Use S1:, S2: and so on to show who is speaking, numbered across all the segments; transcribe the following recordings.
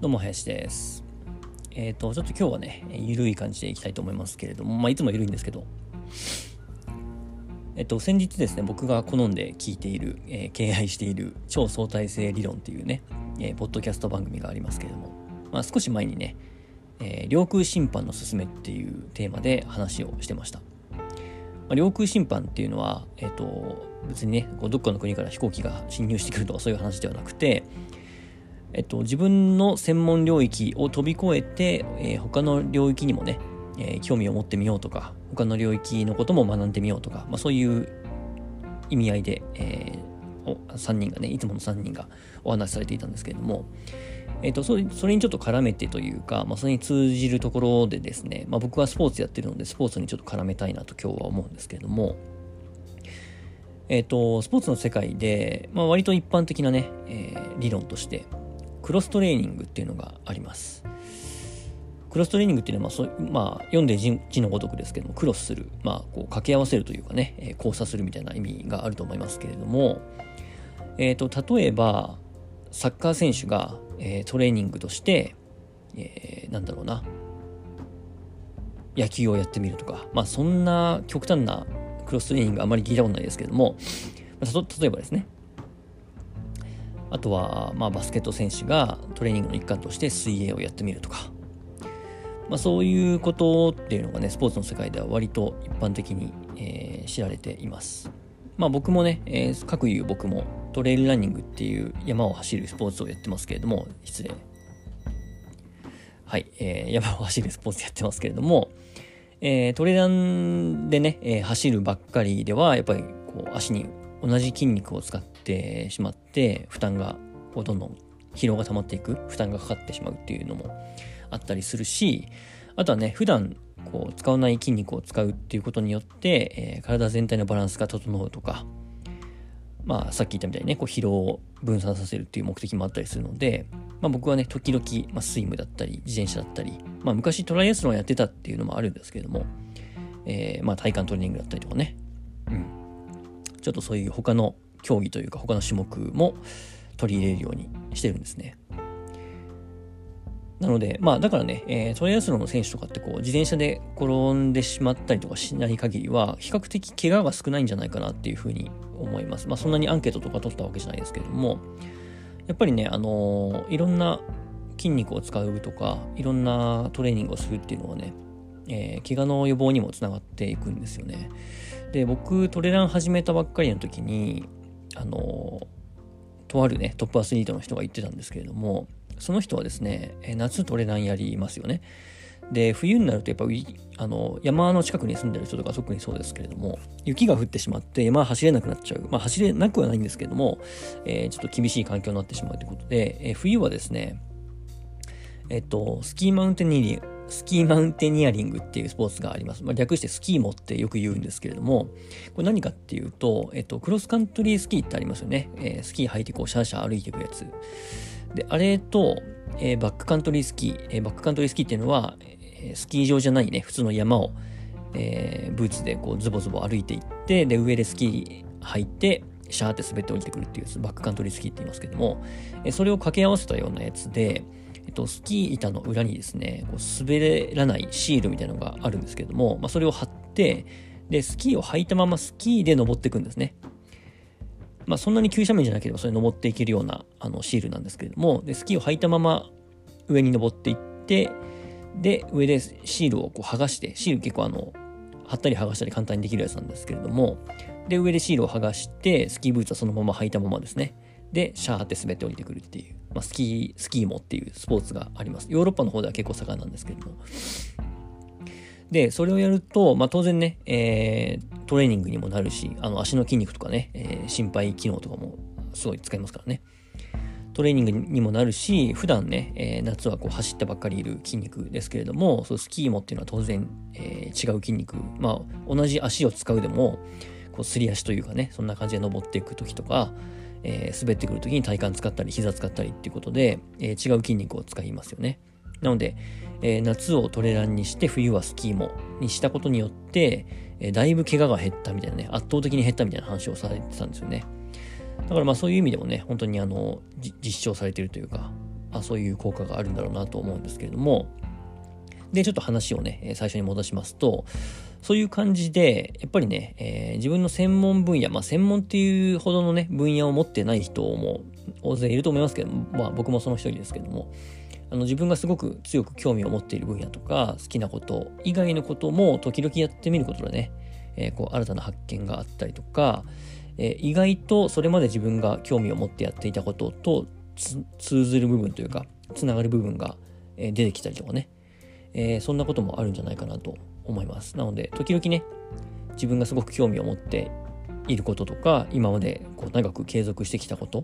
S1: どうも、林です。えっ、ー、と、ちょっと今日はね、ゆるい感じでいきたいと思いますけれども、まあ、いつもゆるいんですけど、えっ、と、先日ですね、僕が好んで聞いている、えー、敬愛している超相対性理論っていうね、えー、ポッドキャスト番組がありますけれども、まあ、少し前にね、え領空侵犯のすすめっていうテーマで話をしてました。まあ、領空侵犯っていうのは、えっ、と、別にね、こうどっかの国から飛行機が侵入してくるとかそういう話ではなくて、えっと、自分の専門領域を飛び越えて、えー、他の領域にもね、えー、興味を持ってみようとか、他の領域のことも学んでみようとか、まあ、そういう意味合いで、えー、3人がね、いつもの3人がお話しされていたんですけれども、えっ、ー、とそれ、それにちょっと絡めてというか、まあ、それに通じるところでですね、まあ、僕はスポーツやってるので、スポーツにちょっと絡めたいなと今日は思うんですけれども、えっ、ー、と、スポーツの世界で、まあ、割と一般的なね、えー、理論として、クロストレーニングっていうのがあります。クロストレーニングっていうのは、まあ、そまあ、読んで字のごとくですけども、クロスする、まあ、こう掛け合わせるというかね、えー、交差するみたいな意味があると思いますけれども、えっ、ー、と、例えば、サッカー選手が、えー、トレーニングとして、えー、なんだろうな、野球をやってみるとか、まあ、そんな極端なクロストレーニングあまり聞いたことないですけども、例えばですね、あとは、まあ、バスケット選手がトレーニングの一環として水泳をやってみるとか、まあ、そういうことっていうのがね、スポーツの世界では割と一般的に、えー、知られています。まあ僕もね、えー、各言う僕もトレイルランニングっていう山を走るスポーツをやってますけれども、失礼。はい、えー、山を走るスポーツやってますけれども、えー、トレランでね、えー、走るばっかりでは、やっぱりこう足に同じ筋肉を使ってしまって負担がこうどんどん疲労が溜まっていく負担がかかってしまうっていうのもあったりするしあとはね普段こう使わない筋肉を使うっていうことによって、えー、体全体のバランスが整うとかまあさっき言ったみたいにねこう疲労を分散させるっていう目的もあったりするので、まあ、僕はね時々、まあ、スイムだったり自転車だったり、まあ、昔トライアスロンやってたっていうのもあるんですけれども、えー、まあ体幹トレーニングだったりとかね。うん。ちょっとそういう他の競技というか他の種目も取り入れるようにしてるんですね。なので、まあだからね、えー、トライアスロンの選手とかってこう自転車で転んでしまったりとかしない限りは比較的怪我が少ないんじゃないかなっていうふうに思います。まあそんなにアンケートとか取ったわけじゃないですけれども、やっぱりね、あのー、いろんな筋肉を使うとか、いろんなトレーニングをするっていうのはね、えー、怪我の予防にもつながっていくんですよね。で、僕、トレラン始めたばっかりの時に、あの、とあるね、トップアスリートの人が言ってたんですけれども、その人はですね、夏トレランやりますよね。で、冬になるとやっぱあの山の近くに住んでる人とか特にそうですけれども、雪が降ってしまって山走れなくなっちゃう。まあ走れなくはないんですけれども、えー、ちょっと厳しい環境になってしまうということで、えー、冬はですね、えっと、スキーマウンテニースキーマウンテニアリングっていうスポーツがあります。まあ、略してスキーモってよく言うんですけれども、これ何かっていうと、えっと、クロスカントリースキーってありますよね。えー、スキー履いてこう、シャーシャー歩いていくやつ。で、あれと、えー、バックカントリースキー、えー、バックカントリースキーっていうのは、えスキー場じゃないね、普通の山を、えブーツでこうズボズボ歩いていって、で、上でスキー履いて、シャーって滑って降りてくるっていうやつバックカントリースキーって言いますけども、えそれを掛け合わせたようなやつで、えっと、スキー板の裏にですね、こう滑らないシールみたいなのがあるんですけども、まあ、それを貼って、で、スキーを履いたままスキーで登っていくんですね。まあ、そんなに急斜面じゃなければそれ登っていけるようなあのシールなんですけれども、で、スキーを履いたまま上に登っていって、で、上でシールをこう剥がして、シール結構あの、貼ったり剥がしたり簡単にできるやつなんですけれども、で、上でシールを剥がして、スキーブーツはそのまま履いたままですね。で、シャーって滑って降りてくるっていう。まあ、スキー、スキーモっていうスポーツがあります。ヨーロッパの方では結構盛んなんですけれども。で、それをやると、まあ、当然ね、えー、トレーニングにもなるし、あの足の筋肉とかね、えー、心肺機能とかもすごい使いますからね。トレーニングにもなるし、普段ね、えー、夏はこう走ってばっかりいる筋肉ですけれども、そうスキーモっていうのは当然、えー、違う筋肉、まあ、同じ足を使うでも、こうすり足というかね、そんな感じで登っていく時とか、えー、滑ってくるときに体幹使ったり膝使ったりっていうことで、えー、違う筋肉を使いますよね。なので、えー、夏をトレランにして冬はスキーモにしたことによって、えだいぶ怪我が減ったみたいなね、圧倒的に減ったみたいな話をされてたんですよね。だからまあそういう意味でもね、本当にあの、実証されてるというか、あ、そういう効果があるんだろうなと思うんですけれども、で、ちょっと話をね、最初に戻しますと、そういう感じで、やっぱりね、えー、自分の専門分野、まあ専門っていうほどのね、分野を持ってない人も大勢いると思いますけど、まあ僕もその一人ですけども、あの自分がすごく強く興味を持っている分野とか、好きなこと以外のことも時々やってみることでね、えー、こう新たな発見があったりとか、えー、意外とそれまで自分が興味を持ってやっていたことと通ずる部分というか、つながる部分が出てきたりとかね、えー、そんなこともあるんじゃないかなと思います。なので、時々ね、自分がすごく興味を持っていることとか、今までこう長く継続してきたことっ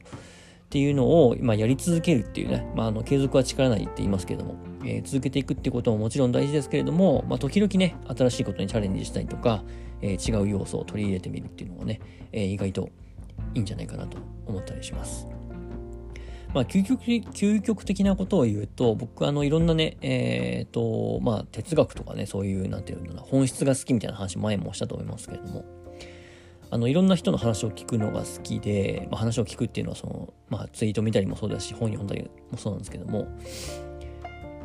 S1: ていうのを、まあ、やり続けるっていうね、まあ、あの継続は力なりって言いますけれども、えー、続けていくってことももちろん大事ですけれども、まあ、時々ね、新しいことにチャレンジしたりとか、えー、違う要素を取り入れてみるっていうのがね、えー、意外といいんじゃないかなと思ったりします。まあ、究極究極的なことを言うと、僕、あの、いろんなね、えっ、ー、と、まあ、哲学とかね、そういう、なんていうのな、本質が好きみたいな話、前もしたと思いますけれども、あの、いろんな人の話を聞くのが好きで、まあ、話を聞くっていうのは、その、まあ、ツイート見たりもそうだし、本読んだりもそうなんですけども、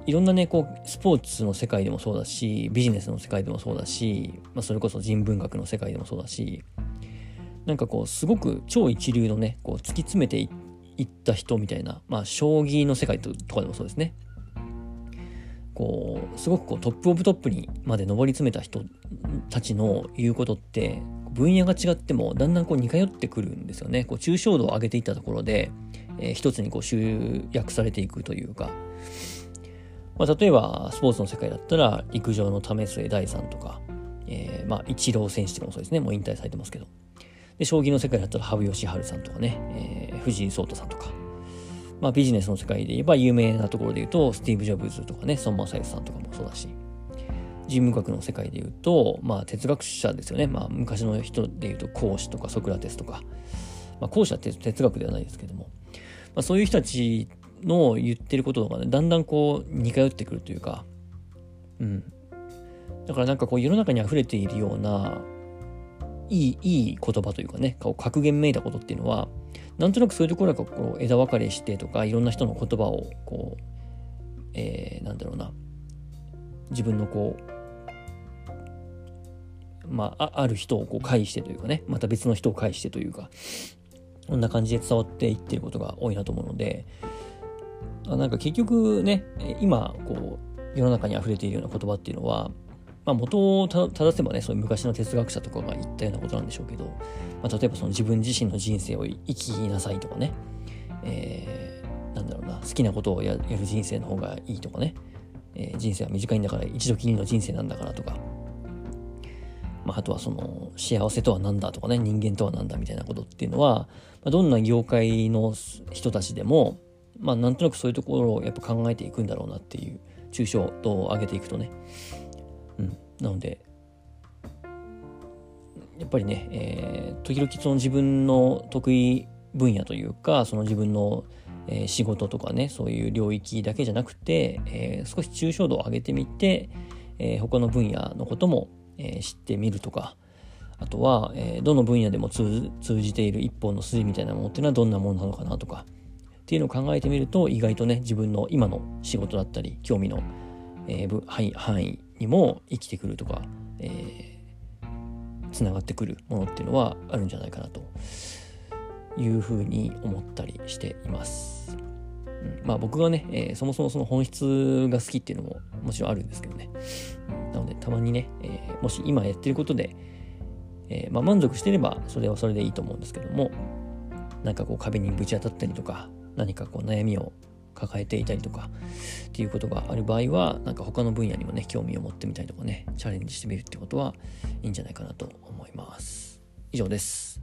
S1: いろんなね、こう、スポーツの世界でもそうだし、ビジネスの世界でもそうだし、まあ、それこそ人文学の世界でもそうだし、なんかこう、すごく超一流のね、こう、突き詰めていって、行った人みたいな、まあ、将棋の世界とかでもそうですね。こう、すごくこうトップオブトップにまで上り詰めた人たちの言うことって、分野が違ってもだんだんこう似通ってくるんですよね。こう抽象度を上げていったところで、えー、一つにこう集約されていくというか、まあ、例えばスポーツの世界だったら陸上の為末大さんとか、えー、まあ、イチロー選手とかもそうですね。もう引退されてますけど。で、将棋の世界だったら羽生善治さんとかね、えー、藤井聡太さんとか、まあビジネスの世界で言えば有名なところで言うと、スティーブ・ジョブズとかね、孫正義さんとかもそうだし、人文学の世界で言うと、まあ哲学者ですよね。まあ昔の人で言うと孔子とかソクラテスとか、まあ後者って哲学ではないですけども、まあそういう人たちの言ってることとかね、だんだんこう似通ってくるというか、うん。だからなんかこう世の中に溢れているようないい、いい言葉というかね、こう格言めいたことっていうのは、なんとなくそういうところがこう枝分かれしてとか、いろんな人の言葉をこう、えー、なんだろうな、自分のこう、まあ、ある人をこう介してというかね、また別の人を介してというか、こんな感じで伝わっていってることが多いなと思うので、あなんか結局ね、今、こう、世の中に溢れているような言葉っていうのは、まあ、元を正せばね、そういう昔の哲学者とかが言ったようなことなんでしょうけど、まあ、例えばその自分自身の人生を生きなさいとかね、えー、なんだろうな、好きなことをやる人生の方がいいとかね、えー、人生は短いんだから一度きりの人生なんだからとか、まあ、あとはその幸せとは何だとかね、人間とは何だみたいなことっていうのは、まあ、どんな業界の人たちでも、まあ、なんとなくそういうところをやっぱ考えていくんだろうなっていう抽象度を上げていくとね、うん、なのでやっぱりね、えー、時々その自分の得意分野というかその自分の、えー、仕事とかねそういう領域だけじゃなくて、えー、少し抽象度を上げてみて、えー、他の分野のことも、え、知ってみるとかあとは、え、どの分野でも通じている一本の筋みたいなものっていうのはどんなものなのかなとかっていうのを考えてみると意外とね自分の今の仕事だったり興味の、えー、範囲にも生きてくるとか、えー、つながってくるものっていうのはあるんじゃないかなというふうに思ったりしています。うん、まあ僕がね、えー、そもそもその本質が好きっていうのももちろんあるんですけどね。なのでたまにね、えー、もし今やってることで、えー、まあ、満足してればそれはそれでいいと思うんですけども、なんかこう壁にぶち当たったりとか、何かこう悩みを抱えていたりとかっていうことがある場合はなんか他の分野にもね興味を持ってみたりとかねチャレンジしてみるってことはいいんじゃないかなと思います。以上です。